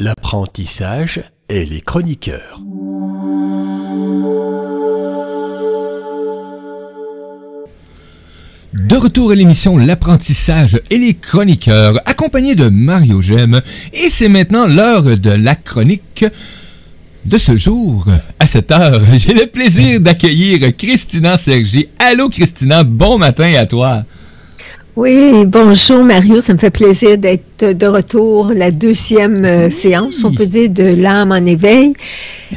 l'apprentissage et les chroniqueurs. De retour à l'émission L'apprentissage et les chroniqueurs, accompagné de Mario Gem, et c'est maintenant l'heure de la chronique de ce jour. À cette heure, j'ai le plaisir d'accueillir Christina Sergi. Allô Christina, bon matin à toi. Oui, bonjour Mario, ça me fait plaisir d'être de retour, la deuxième euh, séance, on peut dire, de l'âme en éveil.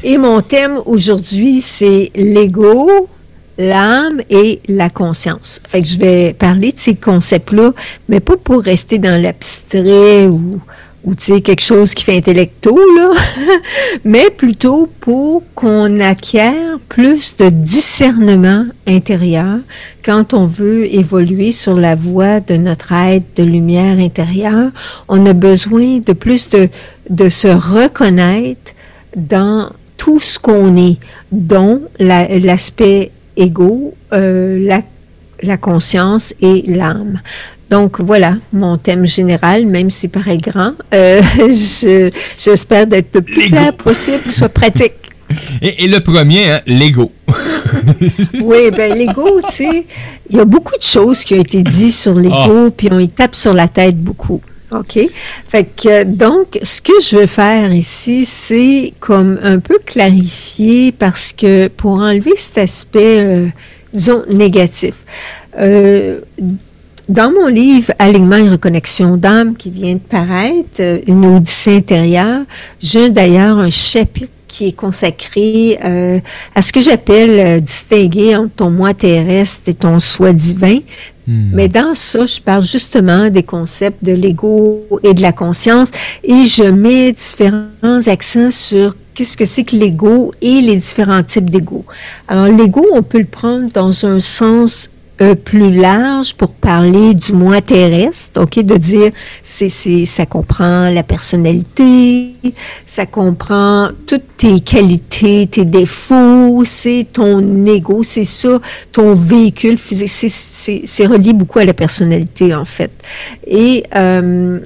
Et mon thème aujourd'hui, c'est l'ego, l'âme et la conscience. Fait que je vais parler de ces concepts-là, mais pas pour rester dans l'abstrait ou ou tu sais quelque chose qui fait intellecto là, mais plutôt pour qu'on acquiert plus de discernement intérieur quand on veut évoluer sur la voie de notre aide de lumière intérieure. On a besoin de plus de de se reconnaître dans tout ce qu'on est, dont l'aspect égaux, euh, la la conscience et l'âme. Donc voilà mon thème général, même si paraît grand. Euh, J'espère d'être le plus clair possible, que ce soit pratique. Et, le premier, hein, l'ego. oui, ben l'ego, tu sais, il y a beaucoup de choses qui ont été dites sur l'ego, ah. puis on y tape sur la tête beaucoup. OK? Fait que, donc, ce que je veux faire ici, c'est comme un peu clarifier parce que pour enlever cet aspect, euh, disons, négatif. Euh, dans mon livre Alignement et reconnexion d'âme qui vient de paraître, euh, une odyssée intérieure, j'ai d'ailleurs un chapitre qui est consacré euh, à ce que j'appelle euh, distinguer entre ton moi terrestre et ton soi divin. Hmm. Mais dans ça, je parle justement des concepts de l'ego et de la conscience et je mets différents accents sur qu'est-ce que c'est que l'ego et les différents types d'ego. Alors l'ego, on peut le prendre dans un sens euh, plus large pour parler du moi terrestre, ok, de dire c'est c'est ça comprend la personnalité, ça comprend toutes tes qualités, tes défauts, c'est ton ego, c'est ça, ton véhicule physique, c'est c'est relié beaucoup à la personnalité en fait. Et euh,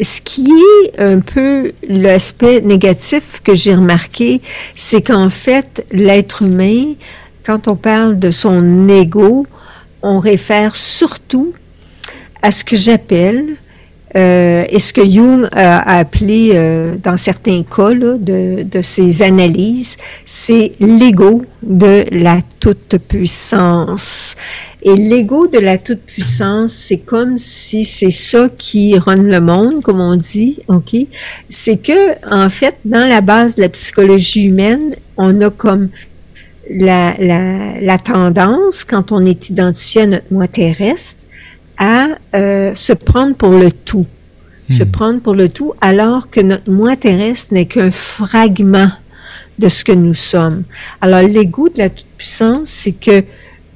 ce qui est un peu l'aspect négatif que j'ai remarqué, c'est qu'en fait l'être humain quand on parle de son ego, on réfère surtout à ce que j'appelle euh, et ce que Jung a, appelé euh, dans certains cas de, de, ses analyses, c'est l'ego de la toute-puissance. Et l'ego de la toute-puissance, c'est comme si c'est ça qui run le monde, comme on dit, ok? C'est que, en fait, dans la base de la psychologie humaine, on a comme la, la, la, tendance, quand on est identifié à notre moi terrestre, à euh, se prendre pour le tout. Se hmm. prendre pour le tout, alors que notre moi terrestre n'est qu'un fragment de ce que nous sommes. Alors, l'ego de la toute-puissance, c'est que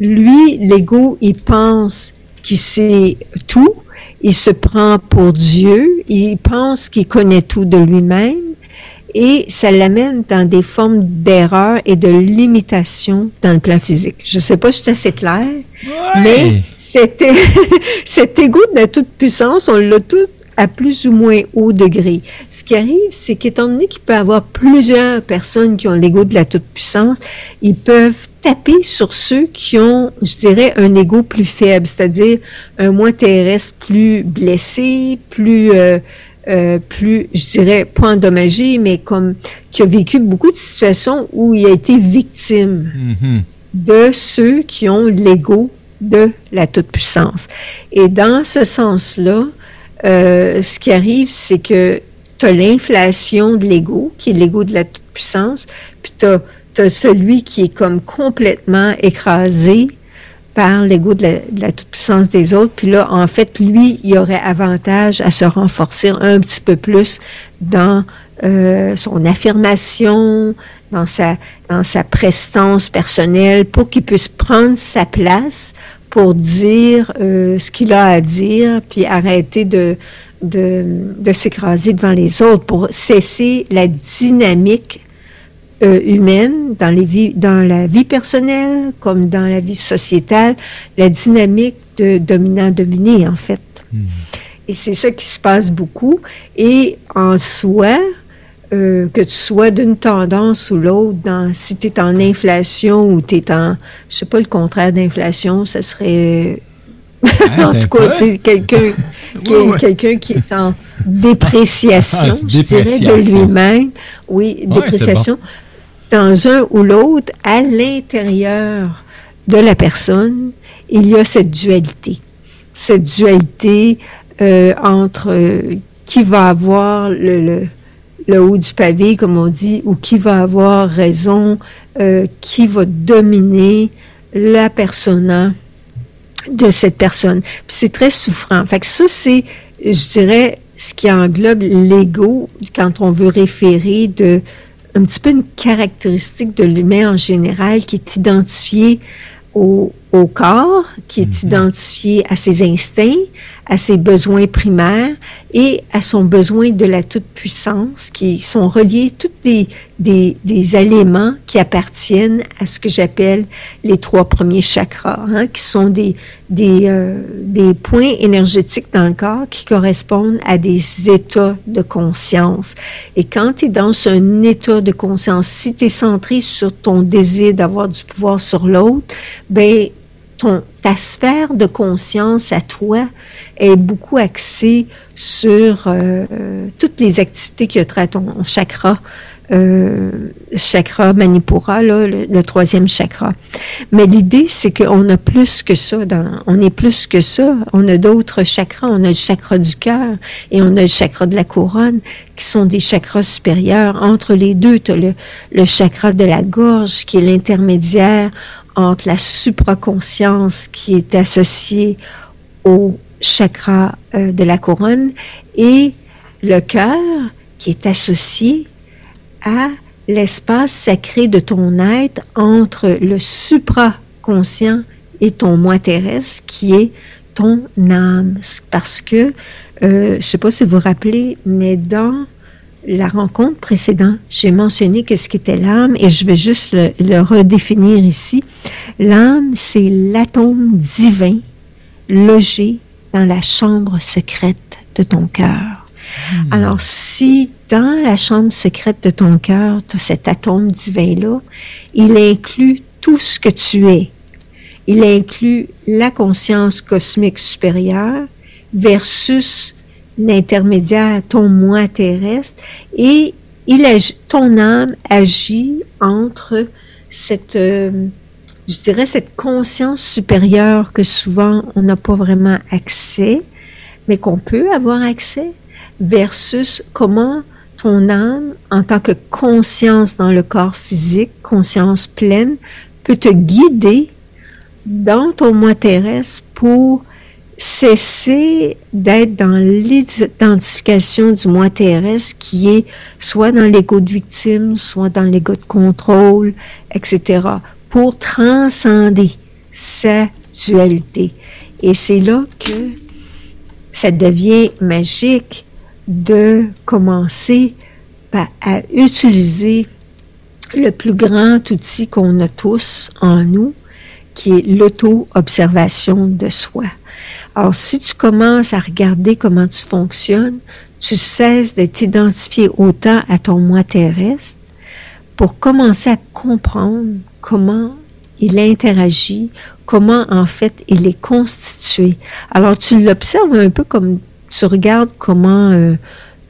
lui, l'ego, il pense qu'il sait tout, il se prend pour Dieu, il pense qu'il connaît tout de lui-même, et ça l'amène dans des formes d'erreur et de limitation dans le plan physique. Je ne sais pas si c'est assez clair, mais cet, cet égo de la toute-puissance, on l'a tout à plus ou moins haut degré. Ce qui arrive, c'est qu'étant donné qu'il peut y avoir plusieurs personnes qui ont l'ego de la toute-puissance, ils peuvent taper sur ceux qui ont, je dirais, un ego plus faible, c'est-à-dire un moi terrestre plus blessé, plus... Euh, euh, plus, je dirais, pas endommagé, mais comme qui a vécu beaucoup de situations où il a été victime mm-hmm. de ceux qui ont l'ego de la toute-puissance. Et dans ce sens-là, euh, ce qui arrive, c'est que tu as l'inflation de l'ego, qui est l'ego de la toute-puissance, puis tu as, celui qui est comme complètement écrasé par l'ego de la, toute-puissance des autres. Puis là, en fait, lui, il aurait avantage à se renforcer un petit peu plus dans euh, son affirmation, dans sa, dans sa prestance personnelle, pour qu'il puisse prendre sa place pour dire euh, ce qu'il a à dire, puis arrêter de, de, de s'écraser devant les autres, pour cesser la dynamique euh, humaine, dans, les vies, dans la vie personnelle comme dans la vie sociétale, la dynamique de dominant-dominé, en fait. Hmm. Et c'est ça qui se passe beaucoup. Et en soi, euh, que tu sois d'une tendance ou l'autre, dans, si tu es en inflation ou tu es en, je sais pas le contraire d'inflation, ça serait, en tout cas, quelqu'un qui, est, quelqu'un qui est en dépréciation, je dirais, de lui-même. Oui, dépréciation. Dans un ou l'autre, à l'intérieur de la personne, il y a cette dualité. Cette dualité euh, entre euh, qui va avoir le, haut du pavé, comme on dit, ou qui va avoir raison, euh, qui va dominer la persona de cette personne. c'est très souffrant. Fait que ça, c'est, je dirais, ce qui englobe l'ego quand on veut référer de un petit peu une caractéristique de l'humain en général qui est identifiée au, au corps, qui est mm-hmm. identifié à ses instincts, à ses besoins primaires et à son besoin de la toute-puissance, qui sont reliés, tous des, des, des, éléments qui appartiennent à ce que j'appelle les trois premiers chakras, hein, qui sont des, des, euh, des points énergétiques dans le corps qui correspondent à des états de conscience. Et quand tu es dans un état de conscience, si tu es centré sur ton désir d'avoir du pouvoir sur l'autre, ben ton, ta sphère de conscience à toi est beaucoup axée sur euh, toutes les activités qui ont trait à ton chakra, euh, chakra Manipura, là, le, troisième chakra. Mais l'idée, c'est qu'on a plus que ça. Dans, on est plus que ça. On a d'autres chakras. On a le chakra du cœur et on a le chakra de la couronne, qui sont des chakras supérieurs. Entre les deux, tu as le, le chakra de la gorge, qui est l'intermédiaire la supraconscience qui est associée au chakra euh, de la couronne et le cœur qui est associé à l'espace sacré de ton être entre le supraconscient et ton moi terrestre qui est ton âme. Parce que, euh, je ne sais pas si vous vous rappelez, mais dans la rencontre précédente, j'ai mentionné qu'est-ce qu'était l'âme et je vais juste le, redéfinir ici. L'âme, c'est l'atome divin logé dans la chambre secrète de ton cœur. Hmm. Alors, si dans la chambre secrète de ton cœur, tu cet atome divin-là, il inclut tout ce que tu es. Il inclut la conscience cosmique supérieure versus l'intermédiaire, ton moi terrestre, et il ton âme agit entre cette, euh, je dirais, cette conscience supérieure que souvent on n'a pas vraiment accès, mais qu'on peut avoir accès, versus comment ton âme, en tant que conscience dans le corps physique, conscience pleine, peut te guider dans ton moi terrestre pour cesser d'être dans l'identification du moi terrestre qui est soit dans l'ego de victime, soit dans l'ego de contrôle, etc., pour transcender sa dualité. Et c'est là que ça devient magique de commencer à utiliser le plus grand outil qu'on a tous en nous, qui est l'auto-observation de soi. Alors, si tu commences à regarder comment tu fonctionnes, tu cesses d'être identifié autant à ton moi terrestre pour commencer à comprendre comment il interagit, comment en fait il est constitué. Alors, tu l'observes un peu comme tu regardes comment euh,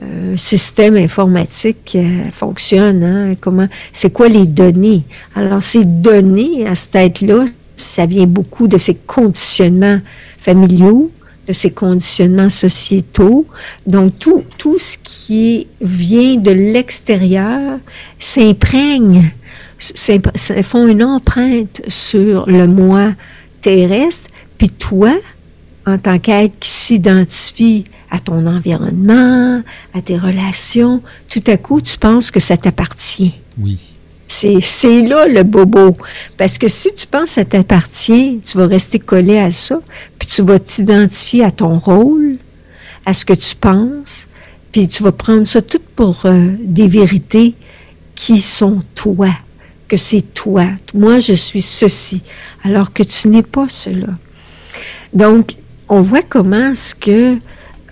euh, système informatique euh, fonctionne, hein, comment, c'est quoi les données? Alors, ces données à cette tête-là, ça vient beaucoup de ces conditionnements familiaux, de ces conditionnements sociétaux. Donc, tout, tout ce qui vient de l'extérieur s'imprègne, font une empreinte sur le moi terrestre. Puis toi, en tant qu'être qui s'identifie à ton environnement, à tes relations, tout à coup, tu penses que ça t'appartient. Oui. C'est là le bobo. Parce que si tu penses que ça t'appartient, tu vas rester collé à ça, puis tu vas t'identifier à ton rôle, à ce que tu penses, puis tu vas prendre ça tout pour euh, des vérités qui sont toi, que c'est toi. Moi, je suis ceci, alors que tu n'es pas cela. Donc, on voit comment ce que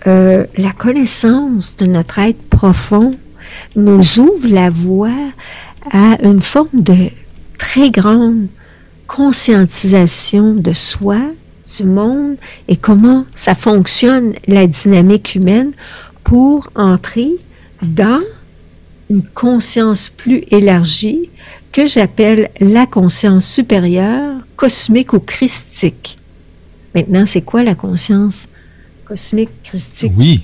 euh, la connaissance de notre être profond nous ouvre la voie à une forme de très grande conscientisation de soi, du monde et comment ça fonctionne, la dynamique humaine, pour entrer dans une conscience plus élargie que j'appelle la conscience supérieure, cosmique ou christique. Maintenant, c'est quoi la conscience cosmique, christique? Oui.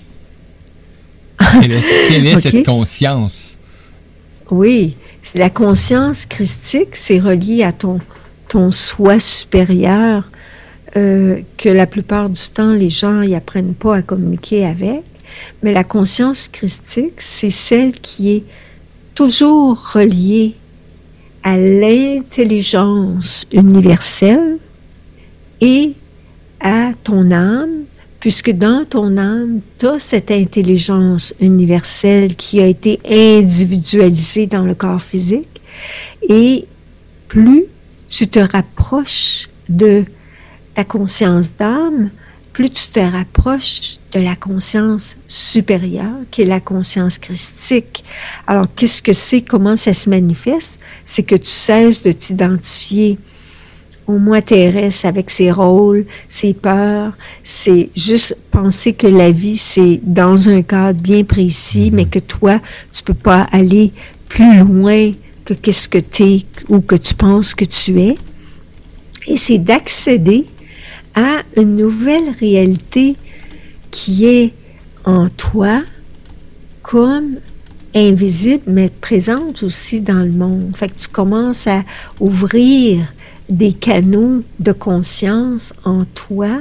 Quelle est, cette conscience? Oui, la conscience christique, c'est relié à ton, ton soi supérieur euh, que la plupart du temps, les gens n'y apprennent pas à communiquer avec. Mais la conscience christique, c'est celle qui est toujours reliée à l'intelligence universelle et à ton âme, puisque dans ton âme, tu as cette intelligence universelle qui a été individualisée dans le corps physique. Et plus tu te rapproches de ta conscience d'âme, plus tu te rapproches de la conscience supérieure, qui est la conscience christique. Alors, qu'est-ce que c'est? Comment ça se manifeste? C'est que tu cesses de t'identifier au moi terrestre avec ses rôles, ses peurs. C'est juste penser que la vie, c'est dans un cadre bien précis, mais que toi, tu peux pas aller plus loin que qu'est-ce que tu es ou que tu penses que tu es. Et c'est d'accéder à une nouvelle réalité qui est en toi comme invisible, mais présente aussi dans le monde. Fait que tu commences à ouvrir des canaux de conscience en toi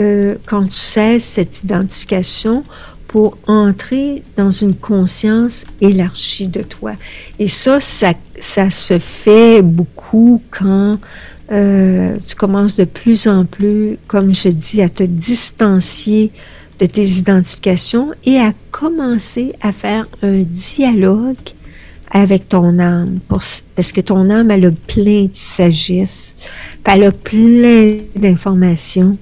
euh, quand tu cesses cette identification pour entrer dans une conscience élargie de toi. Et ça, ça, ça se fait beaucoup quand euh, tu commences de plus en plus, comme je dis, à te distancier de tes identifications et à commencer à faire un dialogue avec ton âme. parce que ton âme, elle a plein de sagesse, elle a plein d'informations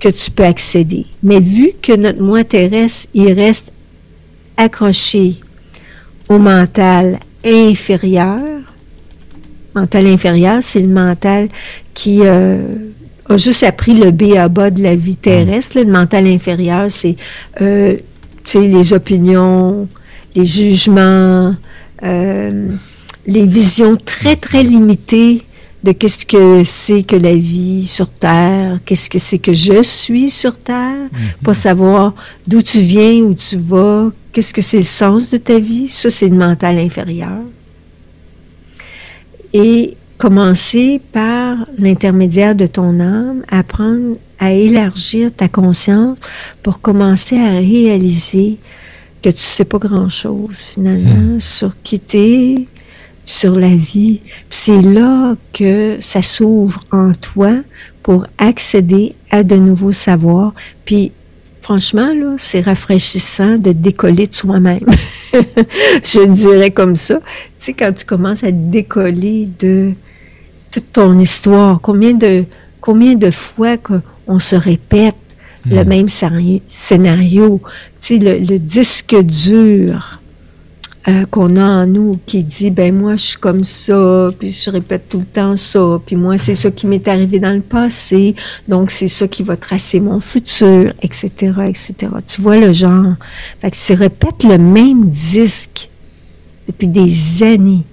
que tu peux accéder. Mais vu que notre moi terrestre, il reste accroché au mental inférieur, mental inférieur, c'est le mental qui euh, a juste appris le B à bas de la vie terrestre. Le mental inférieur, c'est euh, les opinions, les jugements, euh, les visions très, très limitées de qu'est-ce que c'est que la vie sur Terre, qu'est-ce que c'est que je suis sur Terre, mm-hmm. pas savoir d'où tu viens, où tu vas, qu'est-ce que c'est le sens de ta vie. Ça, c'est le mental inférieur et commencer par l'intermédiaire de ton âme, apprendre à élargir ta conscience pour commencer à réaliser que tu sais pas grand-chose finalement hmm. sur qui t'es, sur la vie. C'est là que ça s'ouvre en toi pour accéder à de nouveaux savoirs. Puis franchement, là, c'est rafraîchissant de décoller de soi-même. Je dirais comme ça. Tu sais, quand tu commences à décoller de toute ton histoire, combien de, combien de fois qu'on se répète le hmm. même scénario, tu sais, le disque dur euh, qu'on a en nous qui dit ben moi je suis comme ça puis je répète tout le temps ça puis moi c'est ça qui m'est arrivé dans le passé donc c'est ça qui va tracer mon futur etc etc tu vois le genre fait que tu répètes le même disque depuis des années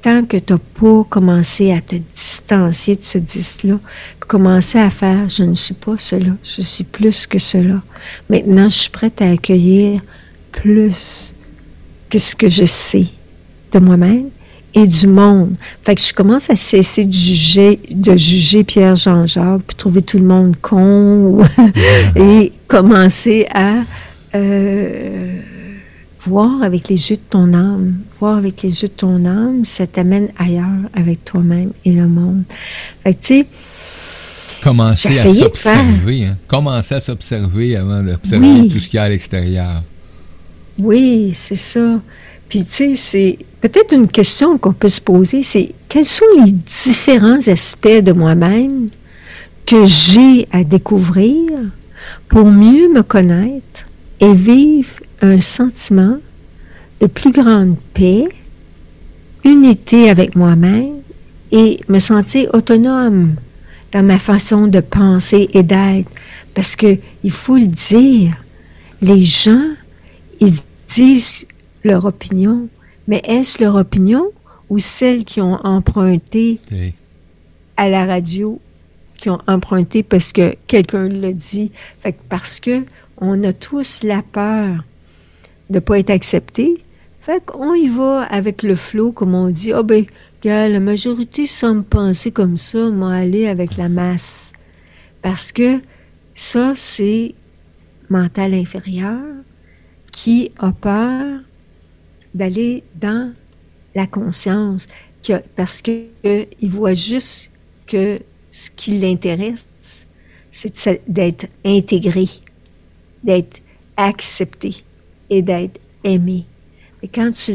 tant que tu n'as pas commencé à te distancier de ce disque-là, commencer à faire je ne suis pas cela, je suis plus que cela. Maintenant, je suis prête à accueillir plus que ce que je sais de moi-même et du monde. Fait que je commence à cesser de juger, de juger Pierre Jean-Jacques, puis trouver tout le monde con, et commencer à euh, voir avec les yeux de ton âme. Voir avec les yeux de ton âme, ça t'amène ailleurs avec toi-même et le monde. Fait que tu sais, Commencer à s'observer. Hein? Commencer à s'observer avant d'observer tout ce qu'il y a à l'extérieur. Oui, c'est ça. Puis, tu sais, c'est peut-être une question qu'on peut se poser, c'est quels sont les différents aspects de moi-même que j'ai à découvrir pour mieux me connaître et vivre un sentiment de plus grande paix, unité avec moi-même et me sentir autonome? Dans ma façon de penser et d'être. Parce que il faut le dire, les gens, ils disent leur opinion, mais est-ce leur opinion ou celle qui ont emprunté à la radio, qui ont emprunté parce que quelqu'un l'a dit, fait parce que on a tous la peur de pas être accepté, fait qu'on y va avec le flot, comme on dit, ah oh ben, la majorité semble penser comme ça, on va aller avec la masse. Parce que ça, c'est mental inférieur qui a peur d'aller dans la conscience, parce qu'il il voit juste que ce qui l'intéresse, c'est d'être intégré, d'être accepté et d'être aimé. Et quand tu,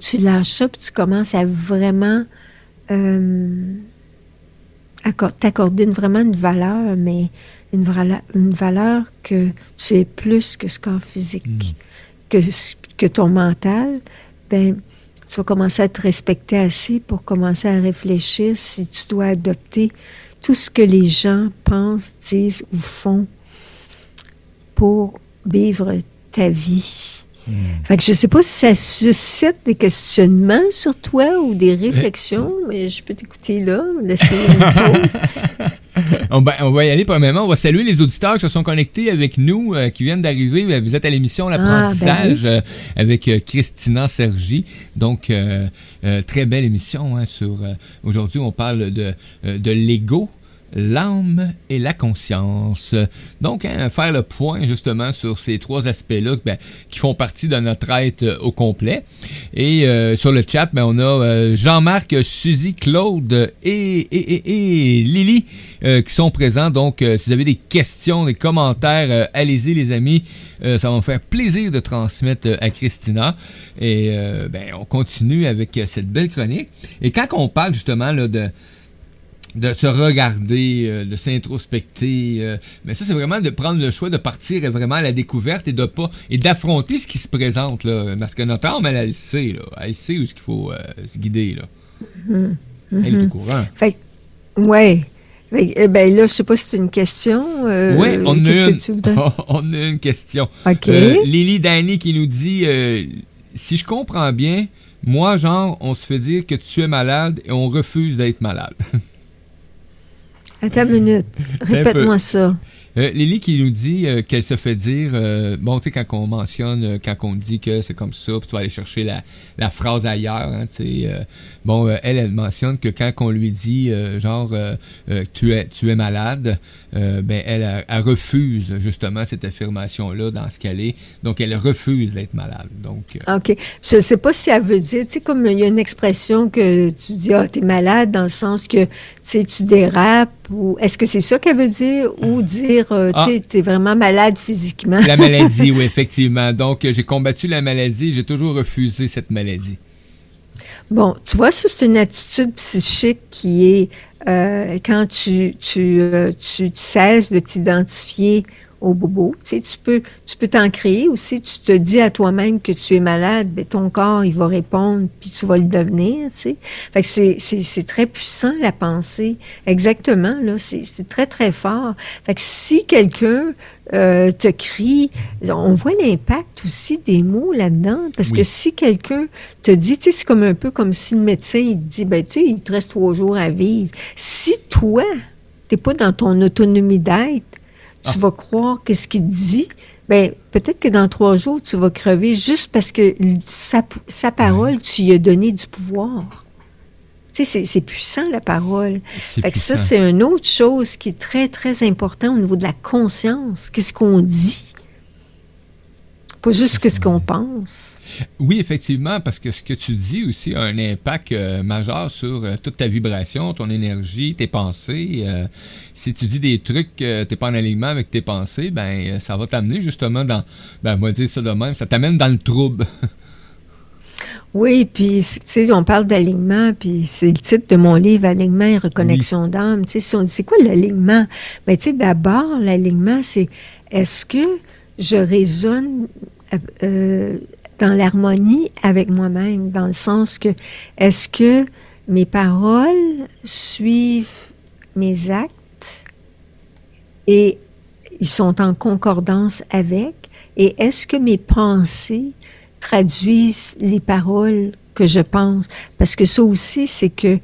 tu lâches ça, puis tu commences à vraiment euh, t'accorder vraiment une valeur, mais une valeur, une valeur que tu es plus que ce corps physique, que, que ton mental, ben, tu vas commencer à te respecter assez pour commencer à réfléchir si tu dois adopter tout ce que les gens pensent, disent ou font pour vivre ta vie. Fait que je sais pas si ça suscite des questionnements sur toi ou des réflexions, mais je peux t'écouter là, laisser une pause. on, va, on, va, y aller premièrement. On va saluer les auditeurs qui se sont connectés avec nous, euh, qui viennent d'arriver. Vous êtes à l'émission ah, L'apprentissage ben euh, avec euh, Christina Sergi. Donc, très belle émission hein, sur... Aujourd'hui, on parle de, de l'ego l'âme et la conscience. Donc, hein, faire le point justement sur ces trois aspects-là ben, qui font partie de notre être euh, au complet. Et euh, sur le chat, ben, on a euh, Jean-Marc, Suzy, Claude et, et, et, et Lily qui sont présents. Donc, si vous avez des questions, des commentaires, allez-y les amis. ça va me faire plaisir de transmettre à Christina. Et ben, on continue avec cette belle chronique. Et quand on parle justement là, de de se regarder, euh, de s'introspecter. Euh, mais ça, c'est vraiment de prendre le choix de partir vraiment à la découverte et de pas et d'affronter ce qui se présente là, parce que notre âme, elle, elle sait là, elle sait où ce qu'il faut euh, se guider là. Mm-hmm. Elle est au courant. Fait, ouais. Eh ben là, je sais pas si c'est une question. oui, on, a une, on a une question. OK. Lily Danny qui nous dit si je comprends bien, moi, genre, on se fait dire que tu es malade et on refuse d'être malade. Attends une minute. Répète-moi ça. Euh, Lily qui nous dit euh, qu'elle se fait dire, euh, bon, tu sais, quand on mentionne, euh, quand on dit que c'est comme ça, puis tu vas aller chercher la, la phrase ailleurs, hein, tu sais, bon, elle, elle mentionne que quand on lui dit, genre, tu es tu es malade, ben, elle, elle, refuse justement cette affirmation-là dans ce qu'elle est, donc elle refuse d'être malade. Donc, OK. Je sais pas si elle veut dire, tu sais, comme il y a une expression que tu dis, ah, t'es malade, dans le sens que, tu sais, tu dérapes, ou est-ce que c'est ça qu'elle veut dire, ou dire euh, ah. tu es vraiment malade physiquement? La maladie, oui, effectivement. Donc, j'ai combattu la maladie, j'ai toujours refusé cette maladie. Bon, tu vois, ça, c'est une attitude psychique qui est euh, quand tu, tu, euh, tu cesses de t'identifier au bobo. Tu sais, tu peux, tu peux t'en créer aussi. Tu te dis à toi-même que tu es malade, ben ton corps, il va répondre, puis tu vas le devenir, tu sais. Fait que c'est, c'est, c'est très puissant, la pensée. Exactement, là, c'est, c'est très, très fort. Fait que si quelqu'un euh, te crie, on voit l'impact aussi des mots là-dedans, parce que si quelqu'un te dit, tu sais, c'est comme un peu comme si le médecin, il dit, ben, tu sais, il te reste trois jours à vivre. Si toi, t'es pas dans ton autonomie d'être, tu vas croire qu'est-ce qu'il dit, ben peut-être que dans trois jours, tu vas crever juste parce que sa, sa parole, tu lui as donné du pouvoir. Tu sais, c'est puissant, la parole. Fait que ça, c'est une autre chose qui est très, très important au niveau de la conscience. Qu'est-ce qu'on dit? Pas juste ce qu'on pense. Oui, effectivement, parce que ce que tu dis aussi a un impact euh, majeur sur euh, toute ta vibration, ton énergie, tes pensées. Euh, si tu dis des trucs que t'es pas en alignement avec tes pensées, ben ça va t'amener justement dans, ben moi dire ça de même, ça t'amène dans le trouble. Oui, puis, tu sais, on parle d'alignement, puis c'est le titre de mon livre, Alignement et reconnexion d'âme. Tu sais, si on dit, c'est quoi l'alignement? Ben, tu sais, d'abord, l'alignement, c'est est-ce que je résonne euh, dans l'harmonie avec moi-même, dans le sens que est-ce que mes paroles suivent mes actes et ils sont en concordance avec, et est-ce que mes pensées traduisent les paroles que je pense? Parce que ça aussi, c'est que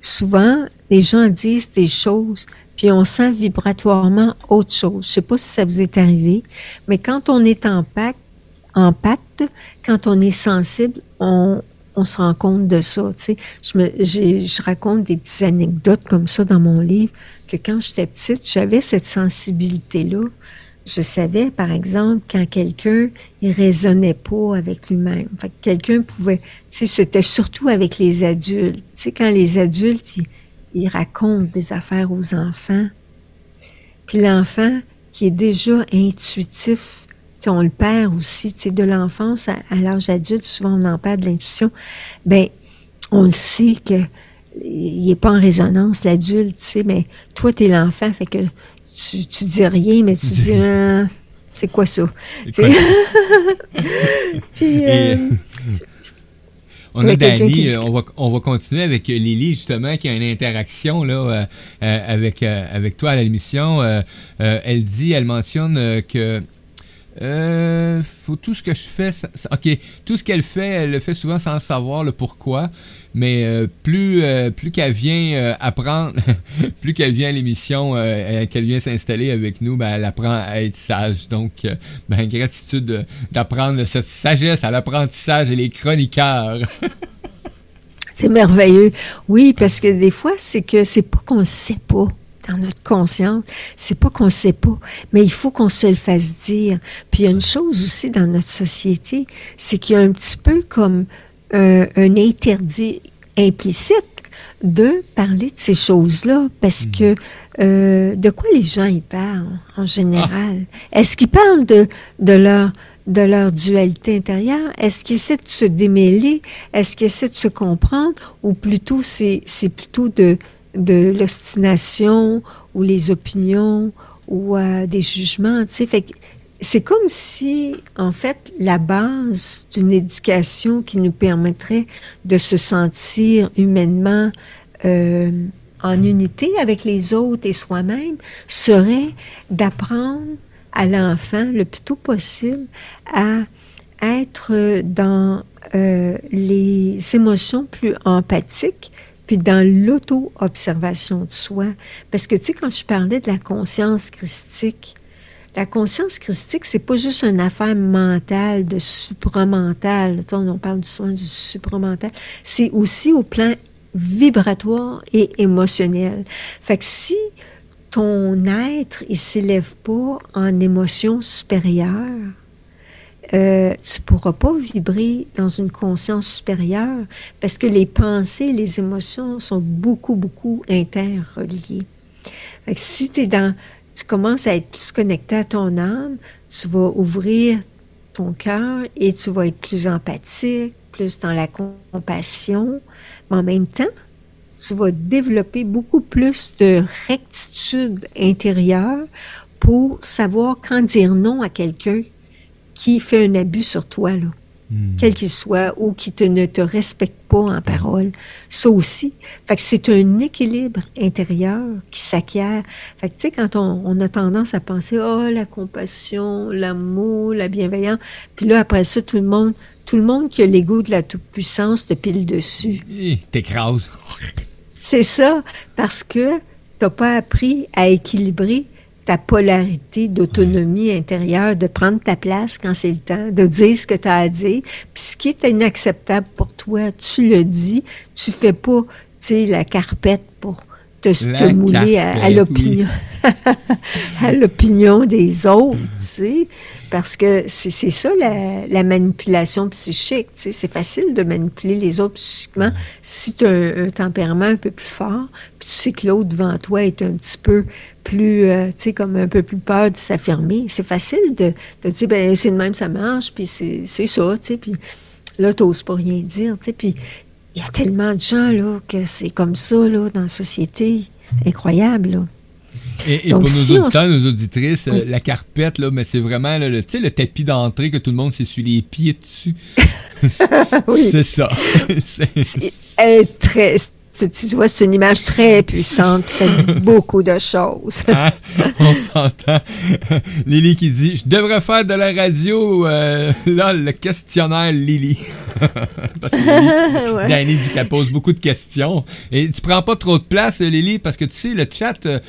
souvent, les gens disent des choses, puis on sent vibratoirement autre chose. Je sais pas si ça vous est arrivé, mais quand on est en pacte, en pacte, quand on est sensible, on, se rend compte de ça. Tu je, raconte des petites anecdotes comme ça dans mon livre, que quand j'étais petite, j'avais cette sensibilité-là. Je savais, par exemple, quand quelqu'un il raisonnait pas avec lui-même. Fait quelqu'un pouvait, c'était surtout avec les adultes. Tu sais, quand les adultes, ils, ils racontent des affaires aux enfants, puis l'enfant qui est déjà intuitif, on le perd aussi, de l'enfance à, l'âge adulte, souvent on en perd de l'intuition, ben on le sait que il n'est pas en résonance, l'adulte, tu sais, mais toi, tu es l'enfant, fait que tu, tu dis rien, mais tu dis, ah, c'est quoi ça? Puis, euh, on a Dani, euh, on va, on va continuer avec Lily, justement, qui a une interaction là, euh, avec, avec toi à l'émission. elle dit, elle mentionne que euh, faut tout ce que je fais, ok, tout ce qu'elle fait, elle le fait souvent sans savoir le pourquoi, mais euh, plus euh, plus qu'elle vient apprendre, plus qu'elle vient à l'émission, qu'elle vient s'installer avec nous, ben elle apprend à être sage. Donc, ben gratitude d'apprendre cette sagesse à l'apprentissage et les chroniqueurs. c'est merveilleux, oui, parce que des fois c'est que c'est pas qu'on ne sait pas dans notre conscience, c'est pas qu'on sait pas, mais il faut qu'on se le fasse dire. Puis il y a une chose aussi dans notre société, c'est qu'il y a un petit peu comme un, interdit implicite de parler de ces choses-là, parce que mhm. euh, de quoi les gens y parlent en général? Ah. Est-ce qu'ils parlent de de leur de leur dualité intérieure? Est-ce qu'ils essaient de se démêler? Est-ce qu'ils essaient de se comprendre? Ou plutôt, c'est plutôt de, de l'ostination ou les opinions ou euh, des jugements. Tu sais, c'est comme si, en fait, la base d'une éducation qui nous permettrait de se sentir humainement euh, en unité avec les autres et soi-même serait d'apprendre à l'enfant le plus tôt possible à être dans euh, les émotions plus empathiques puis dans l'auto-observation de soi. Parce que, tu sais, quand je parlais de la conscience christique, la conscience christique, c'est pas juste une affaire mentale, de supramental. Tu sais, on parle du soin du supramental. C'est aussi au plan vibratoire et émotionnel. Fait que si ton être, il s'élève pas en émotion supérieure, euh, tu pourras pas vibrer dans une conscience supérieure parce que les pensées, les émotions sont beaucoup, beaucoup interreliées. si es dans, tu commences à être plus connecté à ton âme, tu vas ouvrir ton cœur et tu vas être plus empathique, plus dans la compassion, mais en même temps, tu vas développer beaucoup plus de rectitude intérieure pour savoir quand dire non à quelqu'un qui fait un abus sur toi, là, hmm. quel qu'il soit, ou qui te, ne te respecte pas en parole. Ça aussi. Fait que c'est un équilibre intérieur qui s'acquiert. Fait que, tu sais, quand on, on, a tendance à penser, oh, la compassion, l'amour, la bienveillance, puis là, après ça, tout le monde, tout le monde qui a l'ego de la toute-puissance te pile dessus. T'écrases. C'est ça, parce que t'as pas appris à équilibrer ta polarité d'autonomie intérieure, de prendre ta place quand c'est le temps, de dire ce que tu as à dire. Puis ce qui est inacceptable pour toi, tu le dis. Tu fais pas, tu sais, la carpette te, te mouler à, l'opinion, à l'opinion des autres, tu sais. Parce que c'est ça la, manipulation psychique. Tu sais, c'est facile de manipuler les autres psychiquement si tu as un, tempérament un peu plus fort, puis tu sais que l'autre devant toi est un petit peu plus, euh, tu sais, comme un peu plus peur de s'affirmer. C'est facile de, de dire, ben c'est de même, ça marche, puis c'est ça, tu sais, puis là, t'oses pas rien dire, tu sais, puis il y a tellement de gens, là, que c'est comme ça, là, dans la société. Incroyable, là. Et, pour nos auditeurs, nos auditrices, la carpette, là, mais c'est vraiment le, le tapis d'entrée que tout le monde s'essuie les pieds dessus. oui. C'est ça. Elle est très tu, vois, c'est une image très puissante, puis ça dit beaucoup de choses. Hein? On s'entend. Lily qui dit Je devrais faire de la radio, euh, là, le questionnaire Lily. parce que Lily, Danny dit qu'elle pose beaucoup de questions. Et tu prends pas trop de place, Lily, parce que tu sais, le chat, euh,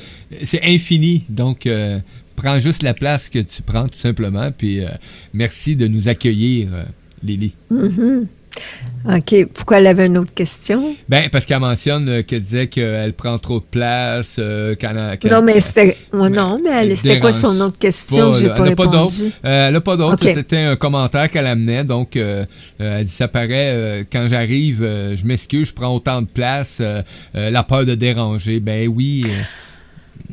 c'est infini. Donc, euh, prends juste la place que tu prends, tout simplement. Puis, merci de nous accueillir, Lily. Mm-hmm. OK. Pourquoi elle avait une autre question? Ben, parce qu'elle mentionne euh, qu'elle disait qu'elle prend trop de place. Euh, non, mais c'était. non, mais c'était quoi son autre question? J'ai pas, pas. Euh, elle n'a pas d'autre. C'était un commentaire qu'elle amenait. Donc, elle dit ça paraît, quand j'arrive, je m'excuse, je prends autant de place. la peur de déranger. Ben oui.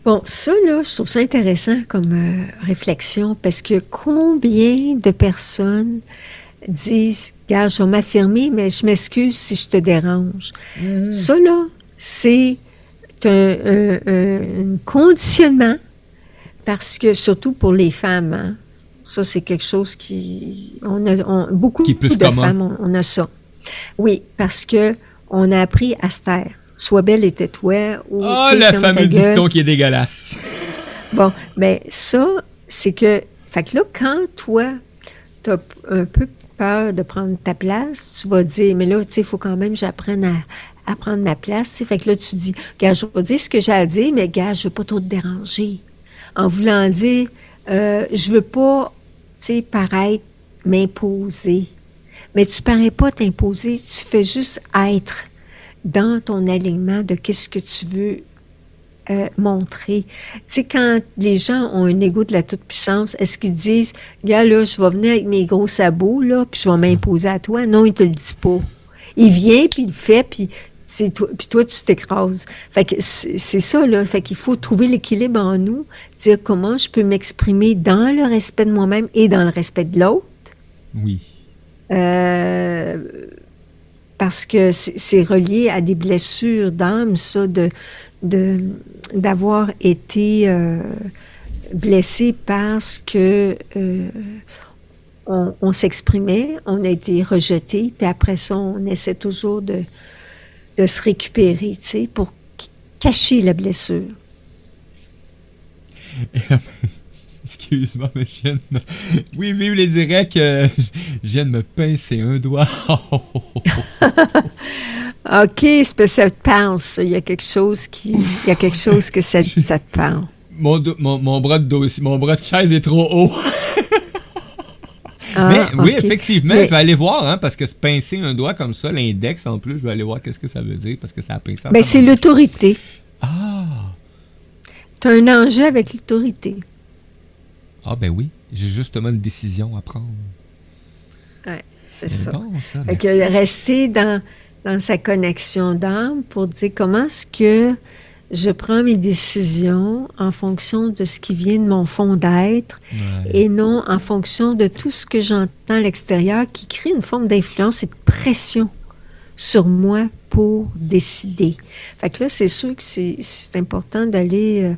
Bon, ça, là, je trouve ça intéressant comme réflexion parce que combien de personnes disent, gars, je vais m'affirmer, mais je m'excuse si je te dérange. Mm-hmm. Ça, là, c'est un, conditionnement parce que, surtout pour les femmes, hein, ça, c'est quelque chose qui. On a beaucoup, de femmes, on, a ça. Oui, parce que on a appris à se taire. Sois belle et tais-toi. Oh, le fameux dicton qui est dégueulasse. bon, mais ça, c'est que. Fait que là, quand toi, tu as un peu de prendre ta place, tu vas dire, mais là, tu sais, il faut quand même que j'apprenne à, prendre ma place. Fait que là, tu dis, gars, je vais dire ce que j'ai à dire, mais gars, je veux pas trop te déranger. En voulant dire, euh, je veux pas, tu sais, paraître m'imposer. Mais tu parais pas t'imposer, tu fais juste être dans ton alignement de qu'est-ce que tu veux euh, montrer. Tu sais, quand les gens ont un ego de la toute-puissance, est-ce qu'ils disent, gars, là, je vais venir avec mes gros sabots, là, puis je vais m'imposer à toi? Non, il te le dit pas. Il vient, puis il le fait, puis toi, puis toi, tu t'écrases. Fait que c'est ça, là. Fait qu'il faut trouver l'équilibre en nous, dire comment je peux m'exprimer dans le respect de moi-même et dans le respect de l'autre. Oui. Euh, parce que c'est relié à des blessures d'âme, ça, de, d'avoir été euh, blessé parce que euh, on, s'exprimait, on a été rejeté, puis après ça, on essaie toujours de, de se récupérer, tu sais, pour cacher la blessure. Excuse-moi, mais je viens de me... Oui, vive les directs, euh, je viens de me pincer un doigt. OK, c'est parce que ça te pense. Il y a quelque chose qui. Il y a quelque chose que ça, ça te pense. Mon, mon, mon, bras de dossier, mon bras de chaise est trop haut. Ah, mais oui, effectivement, je vais aller voir, hein, parce que se pincer un doigt comme ça, l'index en plus, je vais aller voir qu'est-ce que ça veut dire, parce que ça a pincé. Ben, c'est l'autorité. Ah! Tu as un enjeu avec l'autorité. Ah, ben oui, j'ai justement une décision à prendre. Oui, c'est ça. Bon, ça que rester dans dans sa connexion d'âme pour dire comment est-ce que je prends mes décisions en fonction de ce qui vient de mon fond d'être et non en fonction de tout ce que j'entends à l'extérieur qui crée une forme d'influence et de pression sur moi pour décider. Fait que là, c'est sûr que c'est important d'aller euh,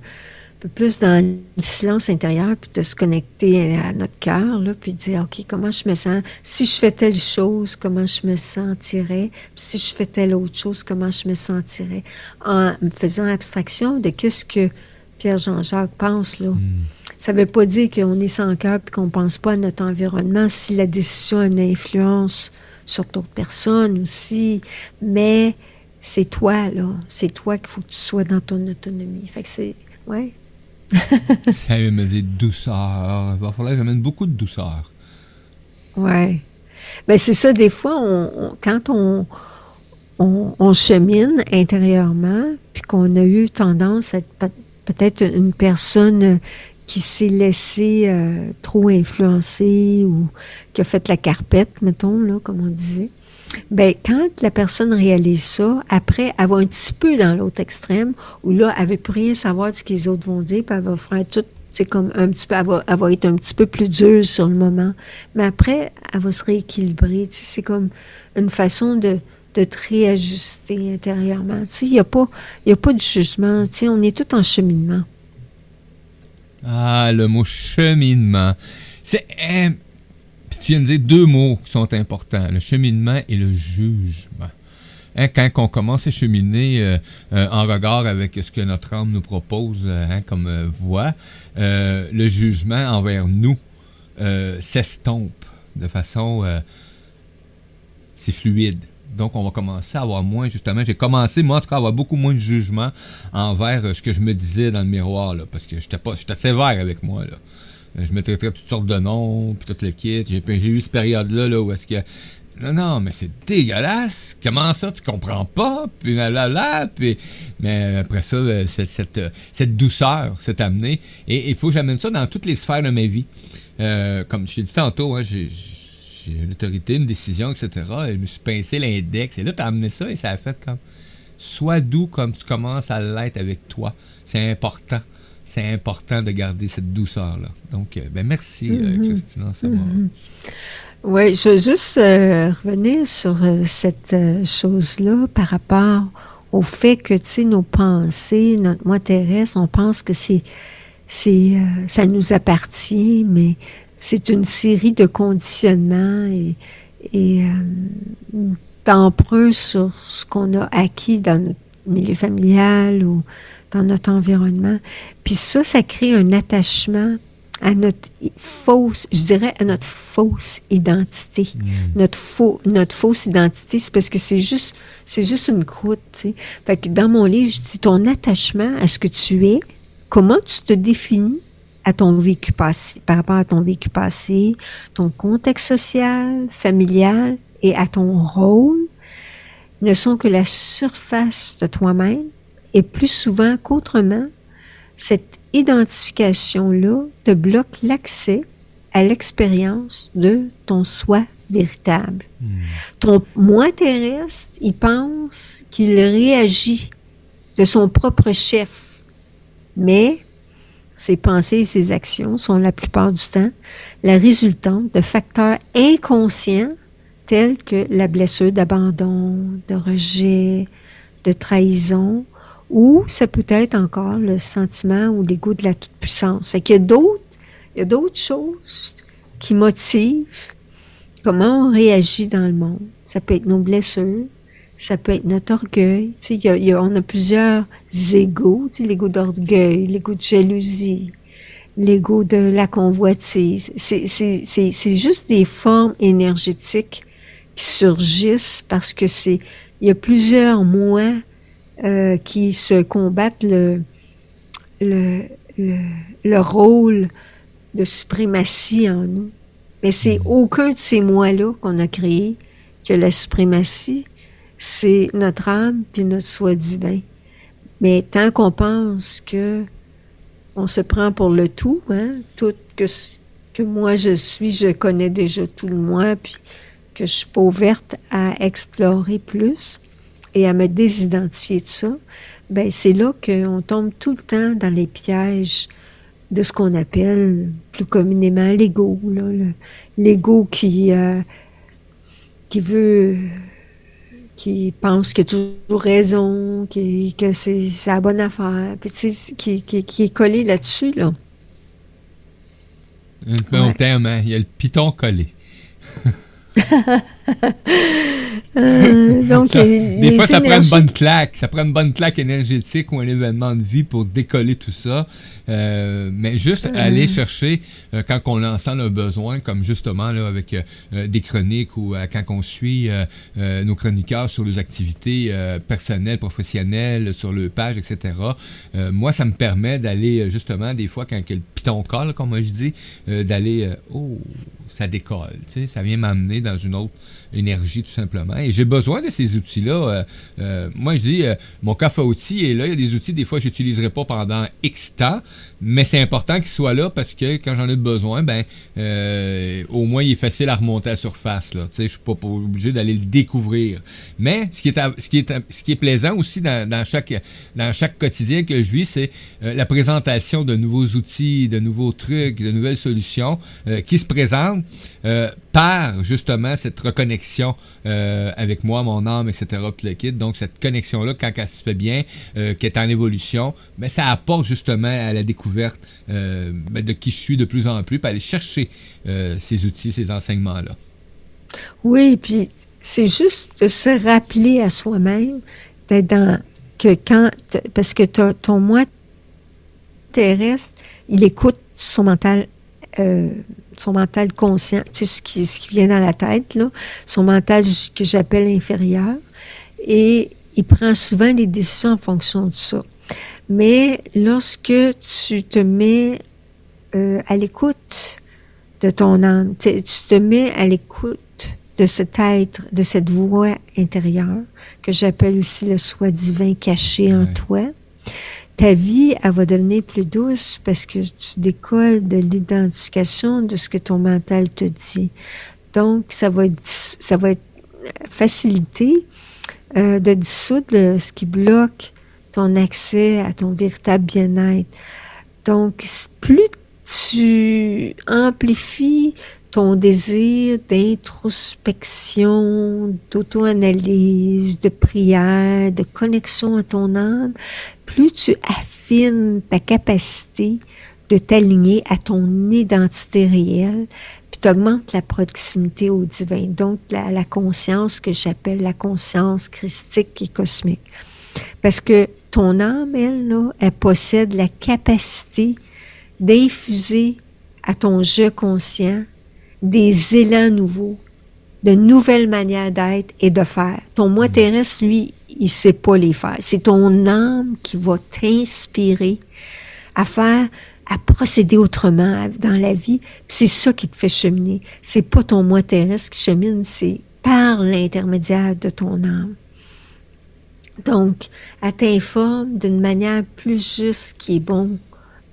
plus dans le silence intérieur, puis de se connecter à notre cœur, puis de dire, OK, comment je me sens? Si je fais telle chose, comment je me sentirais? Puis si je fais telle autre chose, comment je me sentirais? En faisant abstraction de qu'est-ce que Pierre-Jean-Jacques pense, là. Hmm. Ça ne veut pas dire qu'on est sans cœur puis qu'on ne pense pas à notre environnement si la décision a une influence sur d'autres personnes aussi, mais c'est toi, là. C'est toi qu'il faut que tu sois dans ton autonomie. Fait que c'est... Ouais. ça me dit douceur. Il va falloir que j'amène beaucoup de douceur. Oui. Ben c'est ça, des fois, quand on, on, chemine intérieurement, puis qu'on a eu tendance à être peut-être une personne qui s'est laissée euh, trop influencer ou qui a fait la carpette, mettons, là, comme on disait, ben, quand la personne réalise ça, après, elle va un petit peu dans l'autre extrême, où là, elle veut plus rien savoir de ce que les autres vont dire, puis elle va faire tout, c'est comme un petit peu, elle va, être un petit peu plus dure sur le moment. Mais après, elle va se rééquilibrer. C'est comme une façon de, de te réajuster intérieurement. Il n'y a, pas, a pas de jugement. on est tout en cheminement. Ah, le mot cheminement. C'est... Hein, tu viens de dire deux mots qui sont importants, le cheminement et le jugement. Hein, quand on commence à cheminer euh, euh, en regard avec ce que notre âme nous propose euh, hein, comme voie, le jugement envers nous s'estompe de façon... c'est fluide. Donc, on va commencer à avoir moins, justement, j'ai commencé, moi, en tout cas, à avoir beaucoup moins de jugement envers ce que je me disais dans le miroir, là, parce que j'étais pas, j'étais sévère avec moi, là. Je me traitais toutes sortes de noms, puis tout le kit. J'ai, eu cette période-là, là, où est-ce que non, non, mais c'est dégueulasse. Comment ça, tu comprends pas? Puis là, là, là. Mais après ça, euh, cette, euh, cette douceur s'est amenée. Et il faut que j'amène ça dans toutes les sphères de ma vie. Euh, comme je t'ai dit tantôt, hein, j'ai une autorité, une décision, etc. Et je me suis pincé l'index. Et là, tu as amené ça et ça a fait comme... Sois doux comme tu commences à l'être avec toi. C'est important. C'est important de garder cette douceur-là. Donc, ben merci, mm-hmm. Christina. C'est mm oui, je veux juste euh, revenir sur euh, cette euh, chose-là par rapport au fait que, tu sais, nos pensées, notre moi terrestre, on pense que c'est, c'est, ça nous appartient, mais c'est une série de conditionnements et, et d'emprunts sur ce qu'on a acquis dans notre milieu familial ou dans notre environnement. Puis ça, ça crée un attachement à notre fausse, je dirais à notre fausse identité. Hmm. Notre, faux, notre fausse identité, c'est parce que c'est juste, c'est juste une croûte. sais. Fait que dans mon livre, je dis ton attachement à ce que tu es, comment tu te définis à ton vécu passé, par rapport à ton vécu passé, ton contexte social, familial et à ton rôle, ne sont que la surface de toi-même et plus souvent qu'autrement, cette identification-là te bloque l'accès à l'expérience de ton soi véritable. Hmm. Ton moi terrestre, il pense qu'il réagit de son propre chef, mais ses pensées et ses actions sont la plupart du temps la résultante de facteurs inconscients tels que la blessure d'abandon, de rejet, de trahison, ou ça peut être encore le sentiment ou l'ego de la toute-puissance. Fait qu'il y a d'autres, il y a d'autres choses qui motivent comment on réagit dans le monde. Ça peut être nos blessures, ça peut être notre orgueil. Tu sais, il y a, on a plusieurs égaux, tu sais, l'ego d'orgueil, l'ego de jalousie, l'ego de la convoitise. C'est juste des formes énergétiques qui surgissent parce que c'est, il y a plusieurs mois euh, qui se combattent le, le, le, rôle de suprématie en nous. Mais c'est mm. aucun de ces mois-là qu'on a créé que la suprématie, c'est notre âme puis notre soi divin. Mais tant qu'on pense que on se prend pour le tout, hein, tout que, que moi je suis, je connais déjà tout le moi, puis que je suis pas ouverte à explorer plus, et à me désidentifier de ça, ben c'est là qu'on tombe tout le temps dans les pièges de ce qu'on appelle plus communément l'ego. L'ego qui, euh, qui veut, qui pense qu'il a toujours raison, qui, que c'est la bonne affaire, puis qui, qui, qui, est collé là-dessus. Là. Un bon terme, hein? il y a le piton collé. Euh, donc, des fois, ça prend une bonne claque. Ça prend une bonne claque énergétique ou un événement de vie pour décoller tout ça. Euh, mais juste mm-hmm. aller chercher euh, quand on en sent le besoin, comme justement là avec des chroniques ou quand on suit nos chroniqueurs sur les activités personnelles, professionnelles, sur le page, etc. moi, ça me permet d'aller justement des fois quand le piton colle, comme je dis, d'aller oh ça décolle. Tu sais, ça vient m'amener dans une autre énergie tout simplement. Et j'ai besoin de ces outils-là. Euh, euh, moi, je dis, euh, mon coffre à outils est là. Il y a des outils, des fois, je n'utiliserai pas pendant X temps, mais c'est important qu'ils soient là parce que quand j'en ai besoin, ben, au moins, il est facile à remonter à la surface. Là. Je suis pas, obligé d'aller le découvrir. Mais ce qui est, ce qui est, ce qui est plaisant aussi dans, dans chaque, dans chaque quotidien que je vis, c'est la présentation de nouveaux outils, de nouveaux trucs, de nouvelles solutions qui se présentent euh, par justement cette reconnexion euh, avec moi, mon âme, etc. Donc cette connexion-là, quand elle se fait bien, euh, qui est en évolution, mais ça apporte justement à la découverte euh, ben, de qui je suis de plus en plus, puis aller chercher euh, ces outils, ces enseignements-là. Oui, puis c'est juste de se rappeler à soi-même d'être dans que quand parce que ton moi terrestre, il écoute son mental euh, son mental conscient, tu sais, ce qui, ce qui vient dans la tête, là, son mental que j'appelle inférieur, et il prend souvent des décisions en fonction de ça. Mais lorsque tu te mets euh, à l'écoute de ton âme, tu te mets à l'écoute de cet être, de cette voix intérieure, que j'appelle aussi le soi divin caché en toi, ta vie, elle va devenir plus douce parce que tu décolles de l'identification de ce que ton mental te dit. Donc, ça va être, ça va être facilité euh, de dissoudre ce qui bloque ton accès à ton véritable bien-être. Donc, plus tu amplifies ton désir d'introspection, d'auto-analyse, de prière, de connexion à ton âme, plus tu affines ta capacité de t'aligner à ton identité réelle, puis tu augmentes la proximité au divin, donc la, la conscience que j'appelle la conscience christique et cosmique. Parce que ton âme, elle, là, elle possède la capacité d'infuser à ton je conscient des élans nouveaux, de nouvelles manières d'être et de faire. Ton moi terrestre, lui, il sait pas les faire. C'est ton âme qui va t'inspirer à faire, à procéder autrement dans la vie. C'est ça qui te fait cheminer. C'est pas ton moi terrestre qui chemine, c'est par l'intermédiaire de ton âme. Donc, elle t'informe d'une manière plus juste qui est bon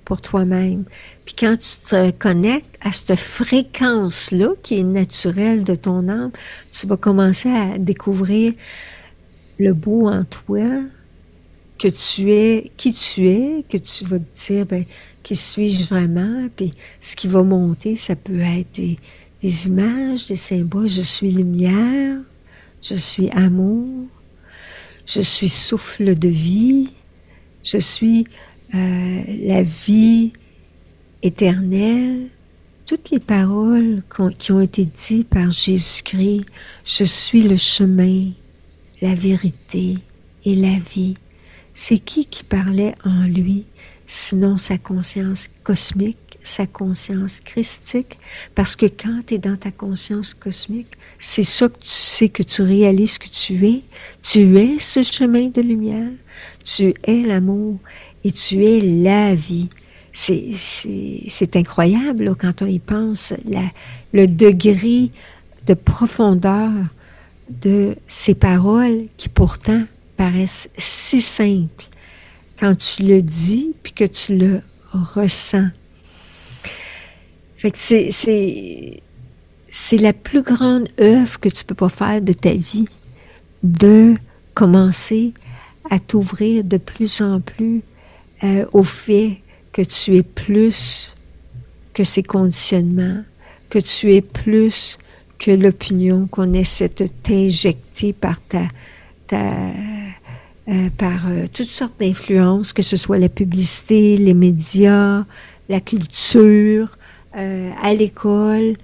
pour toi-même. Puis quand tu te connectes à cette fréquence-là qui est naturelle de ton âme, tu vas commencer à découvrir le beau en toi, que tu es, qui tu es, que tu vas te dire, ben, qui suis-je vraiment? Puis ce qui va monter, ça peut être des, des images, des symboles. Je suis lumière, je suis amour, je suis souffle de vie, je suis euh, la vie éternelle, toutes les paroles qui ont été dites par Jésus-Christ, je suis le chemin, la vérité et la vie. C'est qui qui parlait en lui, sinon sa conscience cosmique, sa conscience christique? Parce que quand tu es dans ta conscience cosmique, c'est ça que tu sais que tu réalises que tu es. Tu es ce chemin de lumière. Tu es l'amour et tu es la vie. C'est incroyable quand on y pense, la, le degré de profondeur de ces paroles qui pourtant paraissent si simples quand tu le dis puis que tu le ressens. Fait c'est, c'est la plus grande œuvre que tu peux pas faire de ta vie, de commencer à t'ouvrir de plus en plus euh, au fait que tu es plus que ces conditionnements, que tu es plus que l'opinion qu'on essaie de t'injecter par ta, ta euh, par euh, toutes sortes d'influences, que ce soit la publicité, les médias, la culture, euh, à l'école.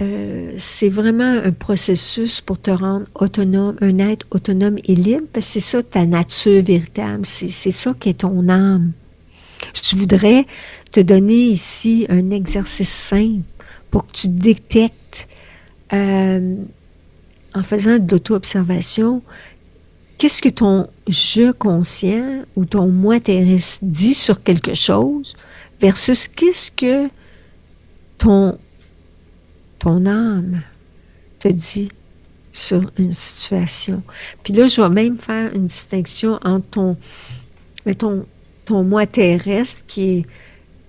Euh, c'est vraiment un processus pour te rendre autonome, un être autonome et libre, parce que c'est ça ta nature véritable, c'est ça qui est ton âme. Je voudrais te donner ici un exercice simple pour que tu détectes, euh, en faisant de l'auto-observation, qu'est-ce que ton je conscient ou ton moi terrestre dit sur quelque chose versus qu'est-ce que ton, ton âme te dit sur une situation. Puis là, je vais même faire une distinction entre ton, mettons, ton moi terrestre qui est,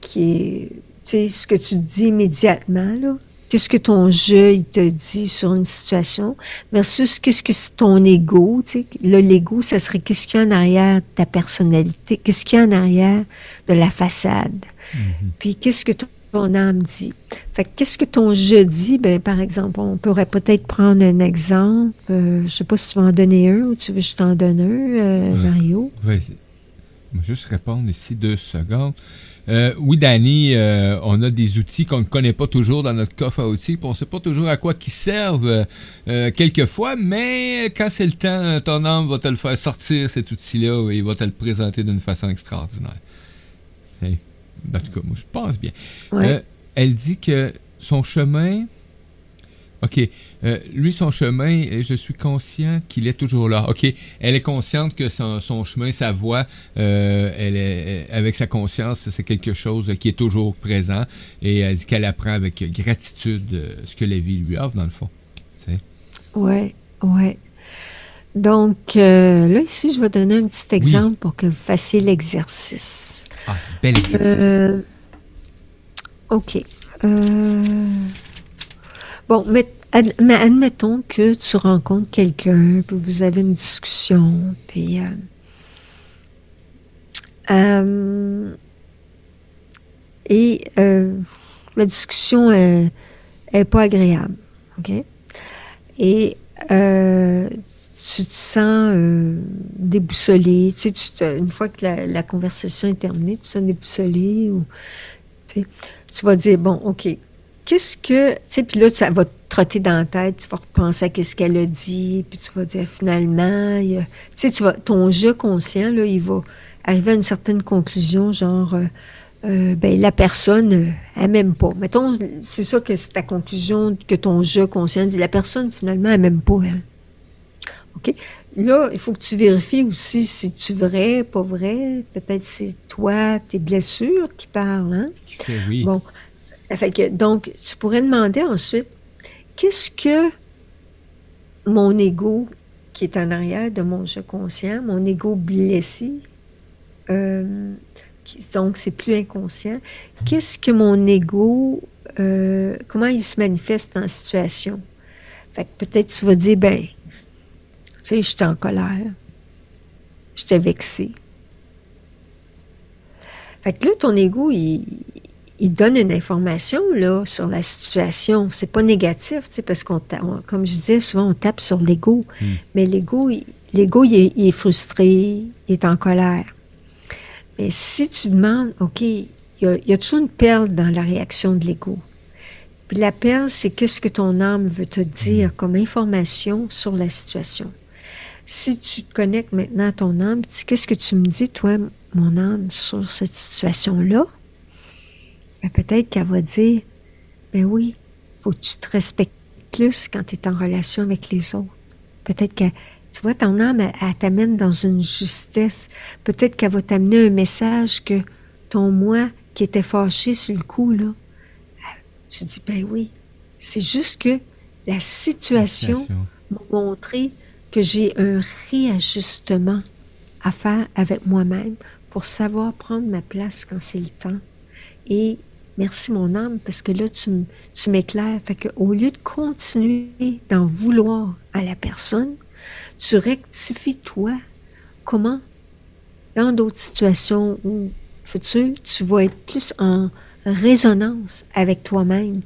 qui est, tu sais, ce que tu dis immédiatement, là. Qu'est-ce que ton jeu, il te dit sur une situation versus qu'est-ce que c'est ton ego, tu sais. Le l'ego, ça serait qu'est-ce qu'il y a en arrière de ta personnalité, qu'est-ce qu'il y a en arrière de la façade. Mm-hmm. Puis qu'est-ce que ton ton âme dit. Fait qu'est-ce que ton je dit? Ben, par exemple, on pourrait peut-être prendre un exemple. Euh, je sais pas si tu veux en donner un ou tu veux que je t'en donne un, euh, Mario. Vas-y. Je vais juste répondre ici deux secondes. Euh, oui, Danny, on a des outils qu'on ne connaît pas toujours dans notre coffre à outils, on ne sait pas toujours à quoi ils servent quelquefois, mais quand c'est le temps, ton âme va te le faire sortir cet outil-là et il va te le présenter d'une façon extraordinaire. En tout cas, moi, je pense bien. Euh, elle dit que son chemin. OK. Euh, lui, son chemin, je suis conscient qu'il est toujours là. OK? Elle est consciente que son, chemin, sa voix, euh, elle est, avec sa conscience, c'est quelque chose qui est toujours présent. Et elle dit qu'elle apprend avec gratitude ce que la vie lui offre, dans le fond. Oui, oui. Donc, là, ici, je vais donner un petit exemple pour que vous fassiez l'exercice. Ah, bel exercice. Euh, OK. Euh, bon, mais, admettons que tu rencontres quelqu'un, puis vous avez une discussion, puis. Euh, et la discussion est, est, pas agréable. OK? Et tu te sens euh, déboussolé? Tu sais, une fois que la, conversation est terminée, tu te sens déboussolé ou tu, vas dire, bon, OK, qu'est-ce que... Tu sais, puis là, ça va te trotter dans la tête, tu vas repenser à ce qu'elle a dit, puis tu vas dire, finalement, tu sais, tu vas, ton jeu conscient, là, il va arriver à une certaine conclusion, genre... Euh, euh, ben, la personne, elle m'aime pas. Mettons, c'est ça que c'est ta conclusion, que ton jeu conscient dit, la personne, finalement, elle m'aime pas, elle. OK? Là, il faut que tu vérifies aussi si tu vrai, pas vrai. Peut-être c'est toi, tes blessures qui parlent. Hein? oui. Bon. Fait que, donc, tu pourrais demander ensuite, qu'est-ce que mon ego qui est en arrière de mon jeu conscient, mon ego blessé, euh, donc c'est plus inconscient, qu'est-ce que mon ego, euh, comment il se manifeste la situation? Fait que peut-être tu vas dire, ben, tu sais, j'étais en colère. J'étais vexée. Fait que là, ton ego, il, donne une information là, sur la situation. C'est pas négatif, tu sais, parce qu'on, comme je disais, souvent on tape sur l'ego. Hmm. Mais l'ego, l'ego, il, est frustré, il est en colère. Mais si tu demandes, OK, il y, y a toujours une perle dans la réaction de l'ego. Puis la perle, c'est qu'est-ce que ton âme veut te dire hmm. comme information sur la situation si tu te connectes maintenant à ton âme, qu'est-ce que tu me dis, toi, mon âme, sur cette situation-là? Ben, peut-être qu'elle va dire, ben oui, faut que tu te respectes plus quand tu es en relation avec les autres. Peut-être que, tu vois, ton âme, elle, t'amène dans une justesse. Peut-être qu'elle va t'amener un message que ton moi qui était fâché sur le coup, là, tu dis, ben oui, c'est juste que la situation m'a montré que j'ai un réajustement à faire avec moi-même pour savoir prendre ma place quand c'est le temps. Et merci mon âme, parce que là, tu, m'éclaires. Fait qu'au lieu de continuer d'en vouloir à la personne, tu rectifies toi comment, dans d'autres situations où futur, tu vas être plus en résonance avec toi-même.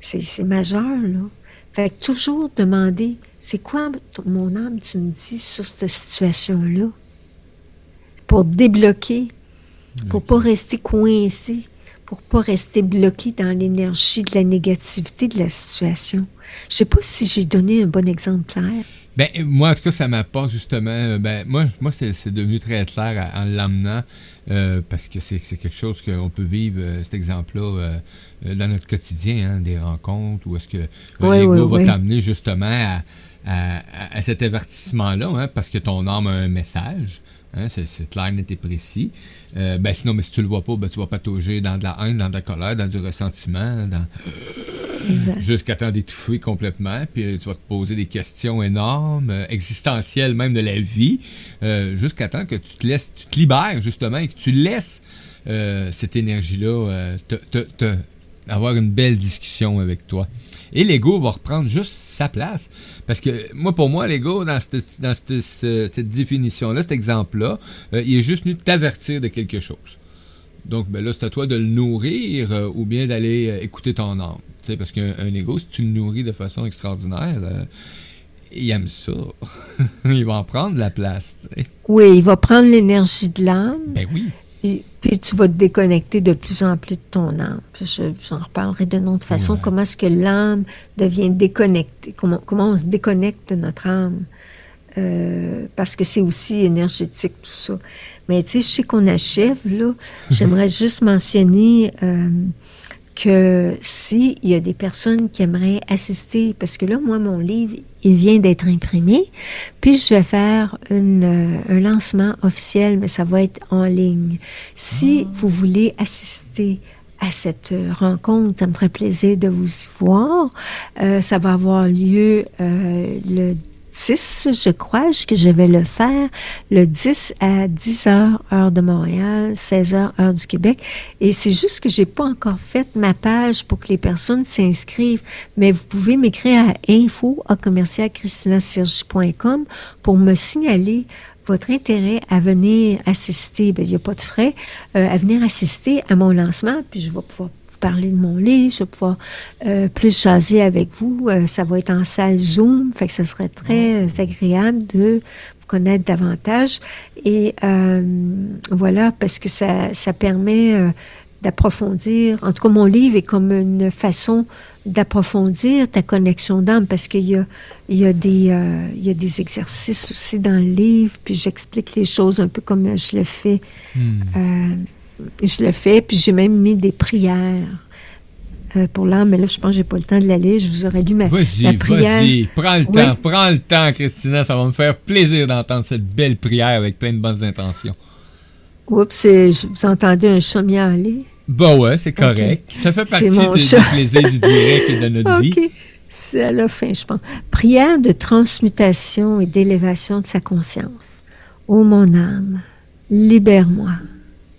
C'est majeur, là. Fait que toujours demander c'est quoi, mon âme, tu me dis sur cette situation-là? Pour débloquer, pour pas rester coincé, pour pas rester bloqué dans l'énergie de la négativité de la situation. Je sais pas si j'ai donné un bon exemple clair. Ben, moi, en tout cas, ça m'apporte justement. Euh, ben, moi, moi c'est devenu très clair en l'amenant euh, parce que c'est quelque chose qu'on peut vivre, euh, cet exemple-là, dans notre quotidien, hein, des rencontres, où est-ce que l'ego va t'amener justement à, à, cet avertissement-là, hein, parce que ton âme a un message. Hein, c'est clair, net et précis. Euh, ben sinon, mais si tu le vois pas, ben, tu vas patauger dans de la haine, dans de la colère, dans du ressentiment, dans... jusqu'à t'en d'étouffer complètement, puis euh, tu vas te poser des questions énormes, euh, existentielles même de la vie, jusqu'à temps que tu te laisses, tu te libères justement et que tu laisses cette énergie-là te, te, avoir une belle discussion avec toi. Et l'ego va reprendre juste sa place. Parce que moi, pour moi, l'ego, dans cette, dans cette, définition-là, cet exemple-là, euh, il est juste venu t'avertir de quelque chose. Donc, ben là, c'est à toi de le nourrir euh, ou bien d'aller euh, écouter ton âme. Sais, parce qu'un ego, si tu le nourris de façon extraordinaire, euh, il aime ça. il va en prendre la place. Oui, il va prendre l'énergie de l'âme. Ben oui. Puis, tu vas te déconnecter de plus en plus de ton âme. J'en reparlerai d'une autre façon. Comment est-ce que l'âme devient déconnectée? Comment, comment on se déconnecte de notre âme? parce que c'est aussi énergétique, tout ça. Mais tu sais, je sais qu'on achève, là. J'aimerais juste mentionner euh, que s'il y a des personnes qui aimeraient assister, parce que là, moi, mon livre, il vient d'être imprimé, puis je vais faire une, euh, un lancement officiel, mais ça va être en ligne. Si ah. vous voulez assister à cette rencontre. Ça me ferait plaisir de vous y voir. Euh, ça va avoir lieu euh, le 10, je crois que je vais le faire le 10 à 10 heures, heure de Montréal, 16 heures, heure du Québec. Et c'est juste que j'ai pas encore fait ma page pour que les personnes s'inscrivent. Mais vous pouvez m'écrire à info à pour me signaler votre intérêt à venir assister, ben, il n'y a pas de frais, euh, à venir assister à mon lancement, puis je vais pouvoir parler de mon livre, je vais pouvoir euh, plus jaser avec vous. Euh, ça va être en salle Zoom, fait que ce serait très euh, agréable de vous connaître davantage. Et voilà, parce que ça, ça permet d'approfondir. En tout cas, mon livre est comme une façon d'approfondir ta connexion d'âme parce qu'il y a, il y, a des, il y a des exercices aussi dans le livre, puis j'explique les choses un peu comme je le fais. Hmm je le fais, puis j'ai même mis des prières euh, pour l'âme, mais là, je pense que j'ai pas le temps de l'aller. Je vous aurais lu ma, vas-y, prière. Vas-y, prends le temps, prends le temps, Christina. Ça va me faire plaisir d'entendre cette belle prière avec plein de bonnes intentions. Oups, vous entendez un chat miauler? Bah ouais, c'est correct. Ça fait partie du plaisir du direct et de notre vie. C'est à la fin, je pense. Prière de transmutation et d'élévation de sa conscience. Ô mon âme, libère-moi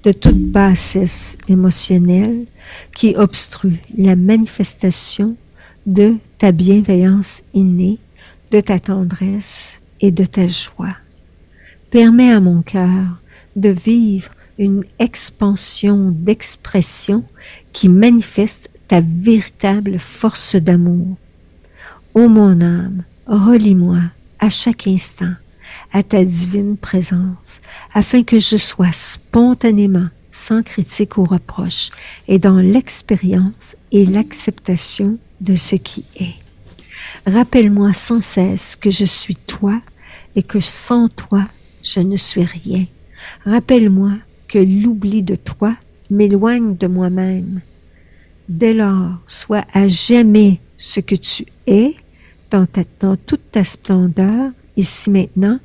de toute bassesse émotionnelle qui obstrue la manifestation de ta bienveillance innée, de ta tendresse et de ta joie. Permets à mon cœur de vivre une expansion d'expression qui manifeste ta véritable force d'amour. Ô mon âme, relie-moi à chaque instant à ta divine présence, afin que je sois spontanément, sans critique ou reproche, et dans l'expérience et l'acceptation de ce qui est. Rappelle-moi sans cesse que je suis toi et que sans toi, je ne suis rien. Rappelle-moi que l'oubli de toi m'éloigne de moi-même. Dès lors, sois à jamais ce que tu es dans, toute ta splendeur, ici maintenant,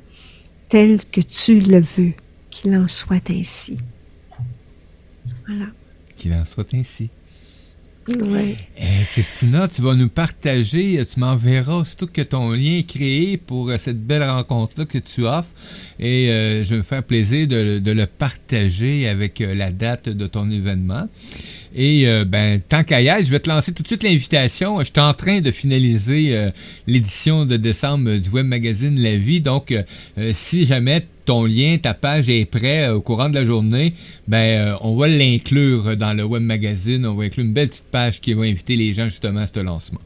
tel que tu le veux, qu'il en soit ainsi. Voilà. Qu'il en soit ainsi. Oui. Eh, Christina, tu vas nous partager, tu m'enverras surtout que ton lien est créé pour euh, cette belle rencontre-là que tu offres. Et euh, je vais me faire plaisir de, de, le partager avec euh, la date de ton événement. Et euh, ben, tant qu'à y je vais te lancer tout de suite l'invitation. Je suis en train de finaliser euh, l'édition de décembre du web magazine La Vie. Donc, euh, si jamais ton lien, ta page est prêt au courant de la journée, ben on va l'inclure dans le web magazine. On va inclure une belle petite page qui va inviter les gens justement à ce lancement.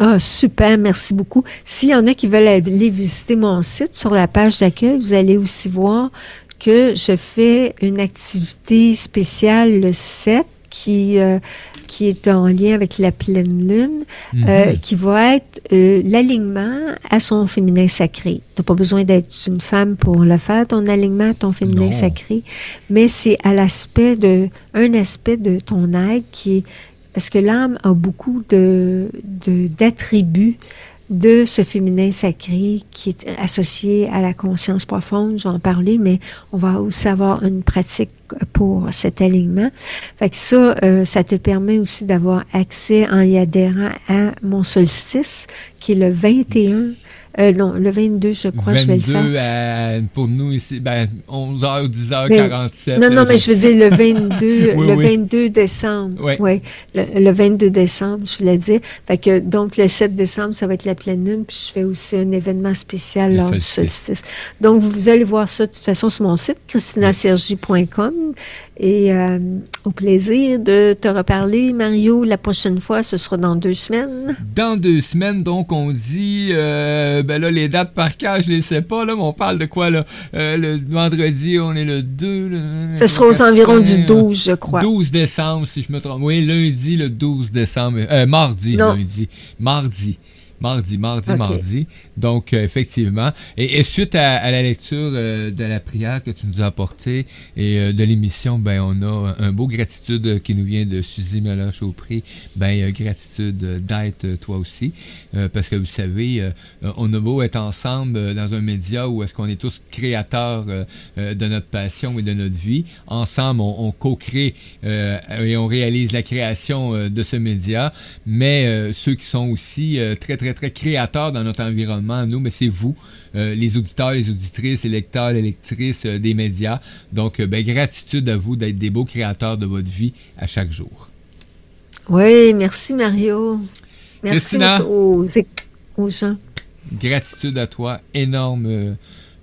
Ah, super, merci beaucoup. S'il y en a qui veulent aller visiter mon site sur la page d'accueil, vous allez aussi voir que je fais une activité spéciale le 7 qui, euh, qui est en lien avec la pleine lune, euh, mhm. qui va être euh, l'alignement à son féminin sacré. Tu n'as pas besoin d'être une femme pour le faire, ton alignement à ton féminin sacré, mais c'est à l'aspect de, un aspect de ton être qui est, parce que l'âme a beaucoup de, d'attributs de ce féminin sacré qui est associé à la conscience profonde, j'en parlais, mais on va aussi avoir une pratique pour cet alignement. Fait que ça, euh, ça te permet aussi d'avoir accès en y adhérant à mon solstice, qui est le 21 euh, non, le 22, je crois, je vais le faire. pour nous ici, ben, 11h, 10h47. non, non, mais je veux dire le 22, le 22 décembre. Oui. Ouais, le, 22 décembre, je voulais dire. Fait que, donc, le 7 décembre, ça va être la pleine lune, puis je fais aussi un événement spécial lors du solstice. Donc, vous allez voir ça, de toute façon, sur mon site, christinasergi.com. Et euh, au plaisir de te reparler, Mario. La prochaine fois, ce sera dans deux semaines. Dans deux semaines, donc, on dit, euh, ben là, les dates par cœur, je les sais pas, là, mais on parle de quoi, là? Euh, le vendredi, on est le 2. ce sera aux environs du 12, je crois. 12 décembre, si je me trompe. Oui, lundi, le 12 décembre. Euh, mardi, lundi. Mardi. Mardi, mardi, mardi. Donc, euh, effectivement. Et, suite à, la lecture euh, de la prière que tu nous as apportée et euh, de l'émission, ben on a un beau gratitude qui nous vient de Suzy Meloche-Aupri. Ben, gratitude d'être toi aussi. Parce que vous savez, on a beau être ensemble dans un média où est-ce qu'on est tous créateurs de notre passion et de notre vie. Ensemble, on, on co-crée et on réalise la création de ce média. Mais ceux qui sont aussi très, très très, créateur dans notre environnement, nous, mais c'est vous, euh, les auditeurs, les auditrices, les lecteurs, les lectrices euh, des médias. Donc, euh, ben, gratitude à vous d'être des beaux créateurs de votre vie à chaque jour. Oui, merci Mario. Merci aux, aux, gens. Gratitude à toi, énorme,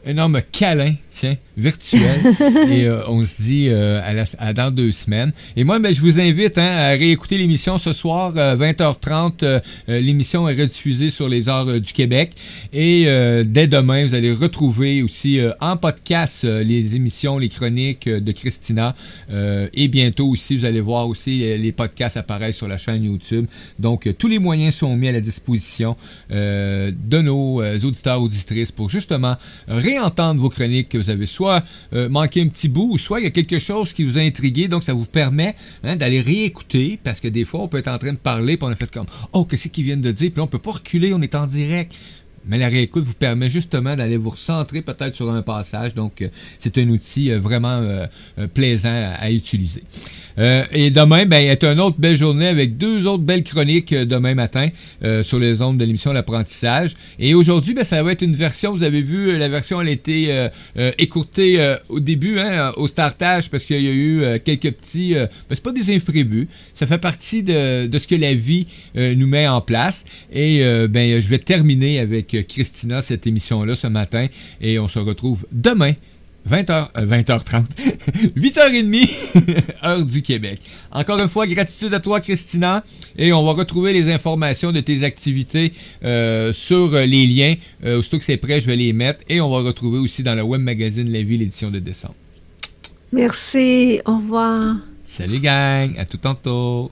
énorme câlin tiens, virtuel. et euh, on se dit euh, à, dans deux semaines. Et moi, ben, je vous invite hein, à réécouter l'émission ce soir, 20h30. Euh, l'émission est rediffusée sur les arts du Québec. Et dès demain, vous allez retrouver aussi en podcast les émissions, les chroniques de Christina. et bientôt aussi, vous allez voir aussi les podcasts apparaître sur la chaîne YouTube. Donc, tous les moyens sont mis à la disposition de nos auditeurs, auditrices pour justement réentendre vos chroniques que vous avez soit euh, un petit bout, ou soit il y a quelque chose qui vous a intrigué, donc ça vous permet hein, d'aller réécouter, parce que des fois, on peut être en train de parler, puis on a fait comme « Oh, qu'est-ce qu'ils viennent de dire? » Puis là, on peut pas reculer, on est en direct. Mais la réécoute vous permet justement d'aller vous recentrer peut-être sur un passage. Donc, euh, c'est un outil euh, vraiment plaisant à utiliser. Euh, et demain, ben, est une autre belle journée avec deux autres belles chroniques euh, demain matin euh, sur les ondes de l'émission L'apprentissage. Et aujourd'hui, ben, ça va être une version, vous avez vu, la version elle a été écourtée au début hein, au startage parce qu'il y a eu quelques petits... ben, c'est pas des imprévus, ça fait partie de, de ce que la vie nous met en place. Et ben, je vais terminer avec Christina cette émission-là ce matin et on se retrouve demain 20h, 20h30, 8h30, heure du Québec. Encore une fois, gratitude à toi, Christina, et on va retrouver les informations de tes activités euh, sur les liens. Euh, aussitôt que c'est prêt, je vais les mettre, et on va retrouver aussi dans le web magazine La Vie, l'édition de décembre. Merci, au revoir. Salut gang, à tout tantôt.